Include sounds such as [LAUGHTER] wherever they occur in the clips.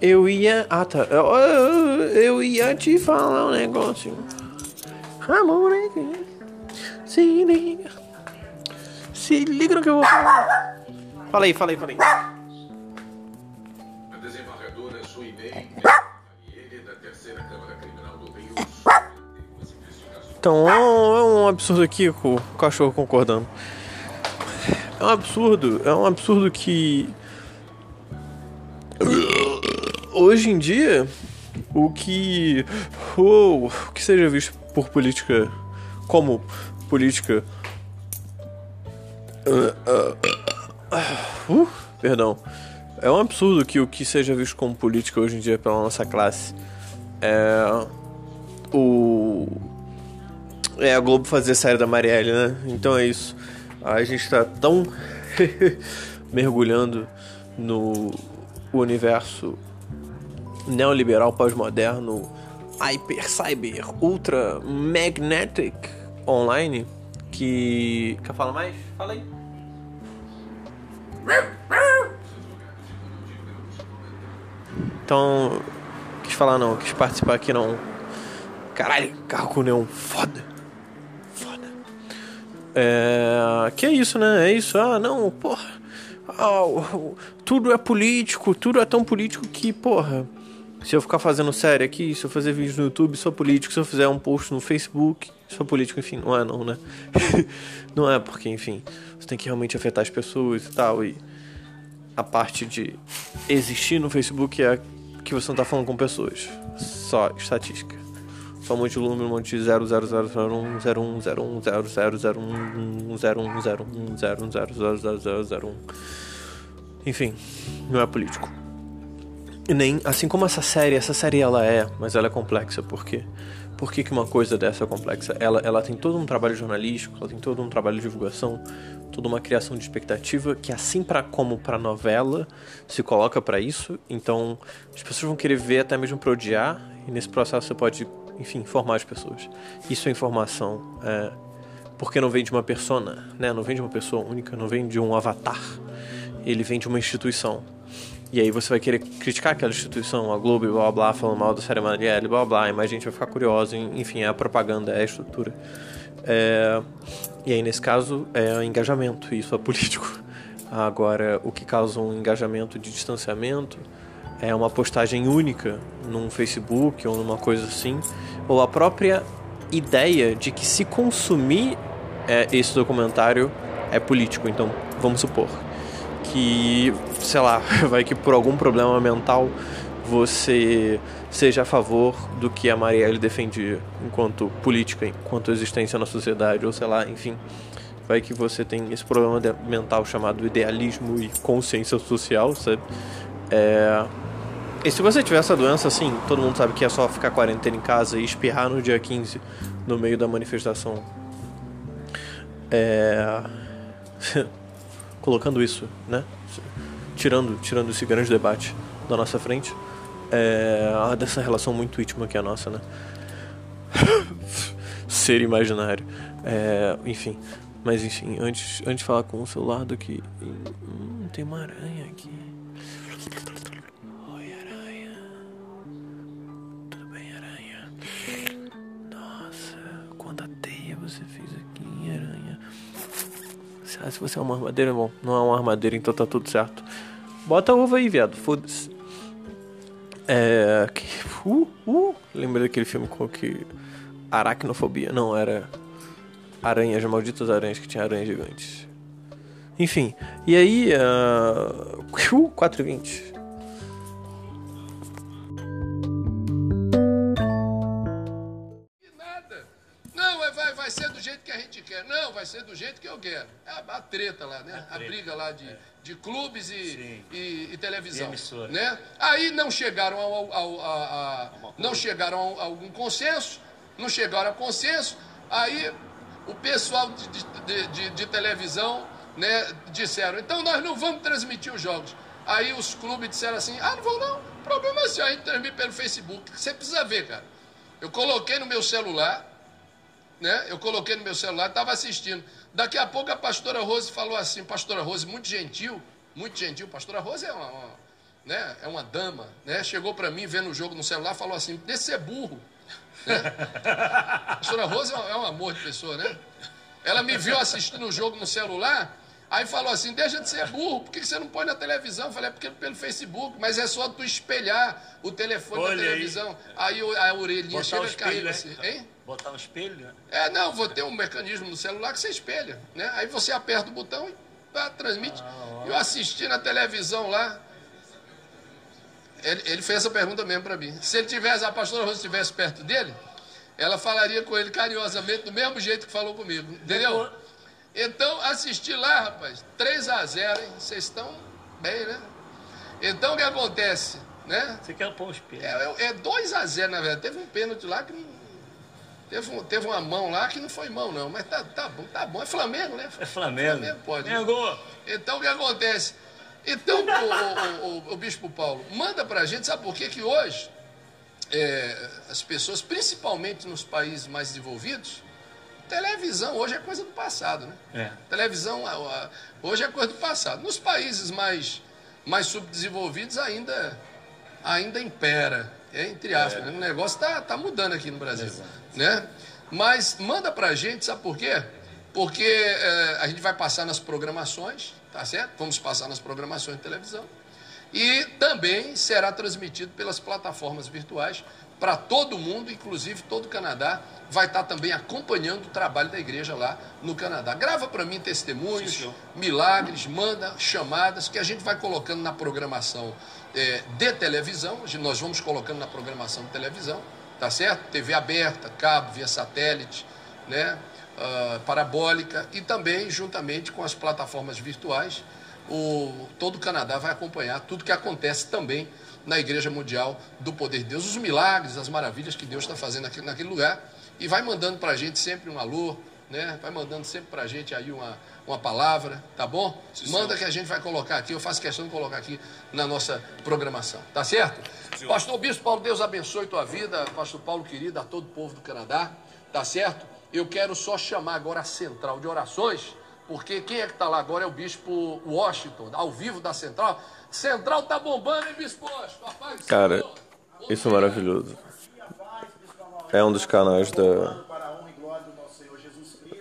Eu ia. Ah, tá. Eu, eu, eu ia te falar um negócio. Amor, se liga. Se liga no que eu vou falar. Fala aí, fala aí, fala aí. A desembargadora Suinei ele da terceira Câmara Criminal do Rio Então, é um absurdo aqui com o cachorro concordando. É um absurdo, é um absurdo que hoje em dia o que o, que seja visto por política como política uh, uh, uh, perdão é um absurdo que o que seja visto como política hoje em dia pela nossa classe é o é a Globo fazer série da Marielle, né? Então é isso. A gente tá tão [LAUGHS] mergulhando no universo neoliberal pós-moderno, hyper, cyber, ultra magnetic online que. Quer falar mais? Fala aí. Então, quis falar não, quis participar aqui não. Caralho, carro com neon. Foda. É. Que é isso, né? É isso. Ah, não, porra. Ah, tudo é político, tudo é tão político que, porra se eu ficar fazendo série aqui, se eu fazer vídeos no YouTube, sou político. Se eu fizer um post no Facebook, sou político. Enfim, não é não, né? [LAUGHS] não é porque, enfim, você tem que realmente afetar as pessoas e tal. E a parte de existir no Facebook é que você não tá falando com pessoas. Só estatística. Um monte de número, um monte de 0, 0, 0, 0, 1, 0, 1, 0, 1, 0, 0, 0, 1, 0, 1, 0, 1, 0, 1, 0, 0, 0, 0, 0, 1. Enfim, não é político nem assim como essa série, essa série ela é, mas ela é complexa, que uma coisa dessa é complexa? Ela, ela tem todo um trabalho jornalístico, ela tem todo um trabalho de divulgação, toda uma criação de expectativa que assim para como para novela se coloca para isso. Então as pessoas vão querer ver até mesmo para odiar e nesse processo você pode, enfim, informar as pessoas. Isso é informação, é, porque não vem de uma persona, né? Não vem de uma pessoa única, não vem de um avatar. Ele vem de uma instituição. E aí você vai querer criticar aquela instituição, a Globo, blá blá, falando mal da série Marielle, blá blá, e mais gente vai ficar curiosa, enfim, é a propaganda, é a estrutura. É... E aí, nesse caso, é engajamento, isso é político. [LAUGHS] Agora, o que causa um engajamento de distanciamento é uma postagem única num Facebook ou numa coisa assim, ou a própria ideia de que se consumir é, esse documentário é político. Então, vamos supor que, sei lá, [LAUGHS] vai que por algum problema mental você seja a favor do que a Marielle defendia enquanto política, enquanto existência na sociedade, ou sei lá, enfim. Vai que você tem esse problema mental chamado idealismo e consciência social, sabe? É... E se você tiver essa doença, assim, todo mundo sabe que é só ficar quarentena em casa e espirrar no dia 15 no meio da manifestação. É. [LAUGHS] colocando isso, né? Tirando, tirando esse grande debate da nossa frente, é, dessa relação muito íntima que é a nossa, né? [LAUGHS] Ser imaginário. É, enfim, mas enfim, antes, antes de falar com o celular do que. Hum, tem uma aranha aqui. você fez aqui em aranha? Será ah, se você é uma armadeira, bom, não é uma armadeira, então tá tudo certo. Bota a uva aí, viado, foda-se. É. Uh, uh, lembrei daquele filme com que. Aracnofobia, não, era. Aranhas, malditas aranhas que tinha aranhas gigantes. Enfim, e aí. Ah, uh, 4h20. Vai ser do jeito que eu quero. É a, a treta lá, né? A, a briga lá de, é. de clubes e, e, e, televisão. E né? Aí não chegaram ao, ao, a, a, não chegaram a algum consenso, não chegaram a consenso, aí o pessoal de, de, de, de televisão né, disseram, então nós não vamos transmitir os jogos. Aí os clubes disseram assim, ah, não vão não, o problema é se a gente transmite pelo Facebook. Você precisa ver, cara. Eu coloquei no meu celular, né? Eu coloquei no meu celular, estava assistindo. Daqui a pouco a pastora Rose falou assim, pastora Rose, muito gentil, muito gentil. Pastora Rose é uma, uma né? É uma dama, né? Chegou para mim vendo o jogo no celular, falou assim: "Desse ser burro". Né? A [LAUGHS] pastora Rose é um amor de pessoa, né? Ela me viu assistindo o jogo no celular, aí falou assim: deixa de ser burro, por que você não põe na televisão? Eu falei, é porque pelo Facebook, mas é só tu espelhar o telefone Olha na televisão. Aí, aí a orelhinha chega e caiu né? assim, hein? Botar um espelho, né? É, não, vou ter um mecanismo no celular que você espelha, né? Aí você aperta o botão e ah, transmite. Ah, eu assisti na televisão lá. Ele, ele fez essa pergunta mesmo para mim. Se ele tivesse, a pastora Rosa estivesse perto dele, ela falaria com ele carinhosamente, do mesmo jeito que falou comigo. Entendeu? Então, assisti lá, rapaz, 3 a 0 hein? Vocês estão bem, né? Então, o que acontece? Né? Você quer pôr os pênaltis? É, é 2 a 0 na verdade. Teve um pênalti lá que não. Teve, um, teve uma mão lá que não foi mão, não. Mas tá, tá bom, tá bom. É Flamengo, né? É Flamengo. Flamengo pode. Flamengo. Então, o que acontece? Então, o, o, o, o Bispo Paulo, manda pra gente, sabe por quê? Que hoje é, as pessoas, principalmente nos países mais desenvolvidos, televisão hoje é coisa do passado, né? É. Televisão hoje é coisa do passado. Nos países mais, mais subdesenvolvidos ainda, ainda impera, é, entre aspas. É. Né? O negócio está tá mudando aqui no Brasil, Exato. né? Mas manda pra gente, sabe por quê? Porque é, a gente vai passar nas programações, tá certo? Vamos passar nas programações de televisão. E também será transmitido pelas plataformas virtuais para todo mundo, inclusive todo o Canadá vai estar tá também acompanhando o trabalho da igreja lá no Canadá. Grava para mim testemunhos, Sim, milagres, manda chamadas que a gente vai colocando na programação é, de televisão. Nós vamos colocando na programação de televisão, tá certo? TV aberta, cabo, via satélite, né? Uh, parabólica e também juntamente com as plataformas virtuais o, todo o Canadá vai acompanhar tudo que acontece também na Igreja Mundial do Poder de Deus, os milagres, as maravilhas que Deus está fazendo aqui, naquele lugar, e vai mandando para a gente sempre um alô, né? vai mandando sempre para a gente aí uma, uma palavra, tá bom? Sim, Manda que a gente vai colocar aqui, eu faço questão de colocar aqui na nossa programação, tá certo? Sim, Pastor Bispo Paulo, Deus abençoe tua vida, Pastor Paulo querido, a todo o povo do Canadá, tá certo? Eu quero só chamar agora a central de orações porque quem é que está lá agora é o bispo Washington, ao vivo da Central. Central tá bombando, hein, bispo Washington? Cara, isso é maravilhoso. É um dos canais da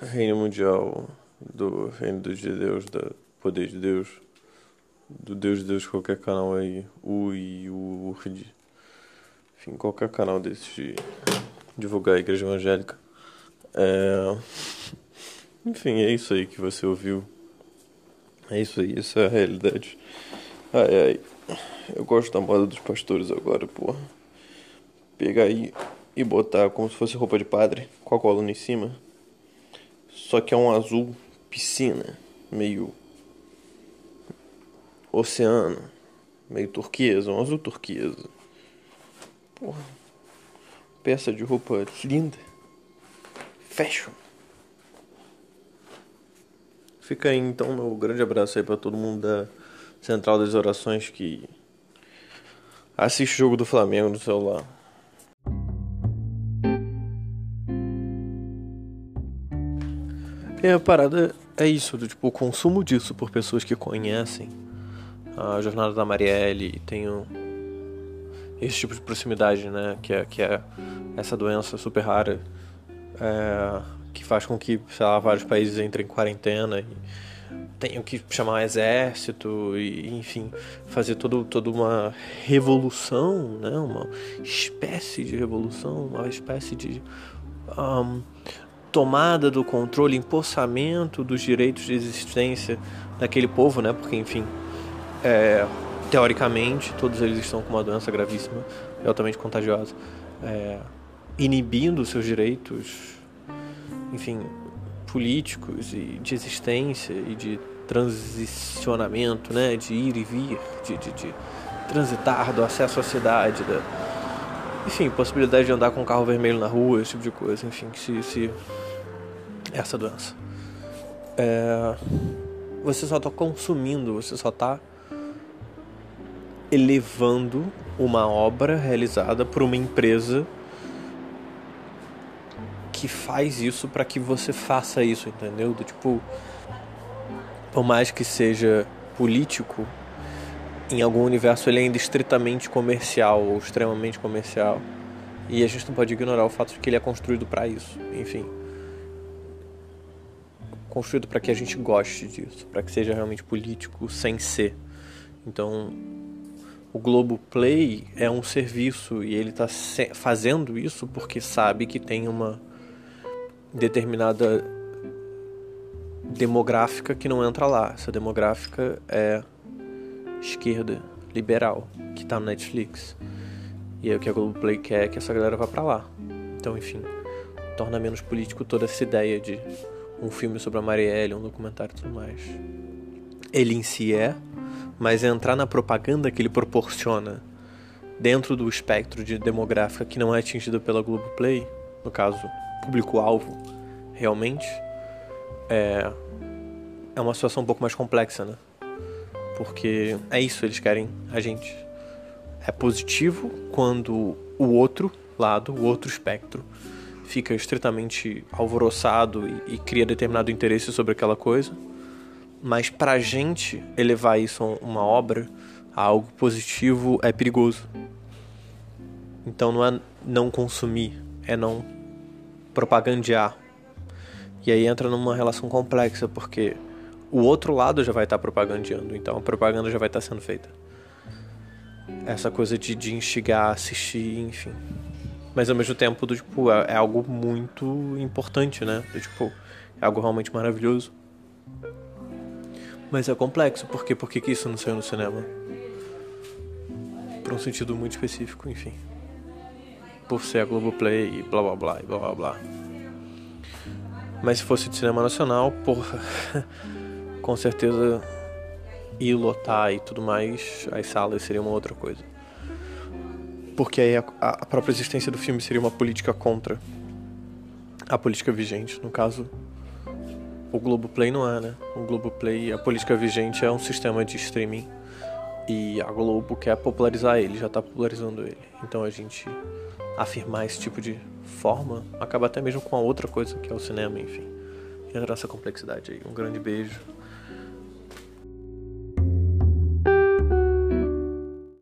Reino Mundial, do Reino de Deus, do Poder de Deus, do Deus de Deus, qualquer canal aí, o URD. Enfim, qualquer canal desses de divulgar a igreja evangélica. É... Enfim, é isso aí que você ouviu. É isso aí, essa é a realidade. Ai, ai. Eu gosto da moda dos pastores agora, porra. Pegar aí e botar como se fosse roupa de padre, com a coluna em cima. Só que é um azul piscina, meio oceano, meio turquesa, um azul turquesa. Porra. Peça de roupa linda. Fashion. Fica aí então meu grande abraço aí para todo mundo da Central das Orações que assiste o jogo do Flamengo no celular. E a parada é isso, tipo, o consumo disso por pessoas que conhecem a jornada da Marielle e tem esse tipo de proximidade, né? Que é, que é essa doença super rara. É, que faz com que, sei lá, vários países entrem em quarentena e tenham que chamar exército e, enfim, fazer todo, toda uma revolução, né? Uma espécie de revolução, uma espécie de um, tomada do controle, empossamento dos direitos de existência daquele povo, né? Porque, enfim, é, teoricamente, todos eles estão com uma doença gravíssima e altamente contagiosa, é, inibindo seus direitos enfim, políticos e de existência e de transicionamento, né, de ir e vir, de, de, de transitar do acesso à cidade, da, enfim, possibilidade de andar com um carro vermelho na rua, esse tipo de coisa, enfim, se, se essa doença. É, você só está consumindo, você só está elevando uma obra realizada por uma empresa que faz isso para que você faça isso, entendeu? Do tipo, por mais que seja político, em algum universo ele é ainda estritamente comercial ou extremamente comercial. E a gente não pode ignorar o fato de que ele é construído para isso. Enfim, construído para que a gente goste disso, para que seja realmente político sem ser. Então, o Globo Play é um serviço e ele está fazendo isso porque sabe que tem uma determinada demográfica que não entra lá. Essa demográfica é esquerda, liberal, que está no Netflix. E aí o que a Globoplay quer é que essa galera vá para lá. Então, enfim, torna menos político toda essa ideia de um filme sobre a Marielle, um documentário e tudo mais. Ele em si é, mas entrar na propaganda que ele proporciona dentro do espectro de demográfica que não é atingido pela Globoplay, no caso, público-alvo, realmente, é, é uma situação um pouco mais complexa, né? Porque é isso, eles querem a gente. É positivo quando o outro lado, o outro espectro, fica estritamente alvoroçado e, e cria determinado interesse sobre aquela coisa. Mas pra gente elevar isso a uma obra, a algo positivo, é perigoso. Então não é não consumir, é não propagandear. E aí entra numa relação complexa, porque o outro lado já vai estar propagandeando, então a propaganda já vai estar sendo feita. Essa coisa de, de instigar, assistir, enfim. Mas ao mesmo tempo, do, tipo, é, é algo muito importante, né? Do, tipo, é algo realmente maravilhoso. Mas é complexo, porque por que isso não saiu no cinema? Por um sentido muito específico, enfim. Por ser a Globoplay e blá blá blá e blá blá blá. Mas se fosse de cinema nacional, porra, [LAUGHS] com certeza ir lotar e tudo mais, as salas seria uma outra coisa porque aí a, a própria existência do filme seria uma política contra a política vigente. No caso, o Globoplay não é, né? O Globoplay, a política vigente é um sistema de streaming e a Globo quer popularizar ele, já está popularizando ele. Então a gente afirmar esse tipo de forma acaba até mesmo com a outra coisa que é o cinema, enfim. Entra nessa complexidade aí. Um grande beijo.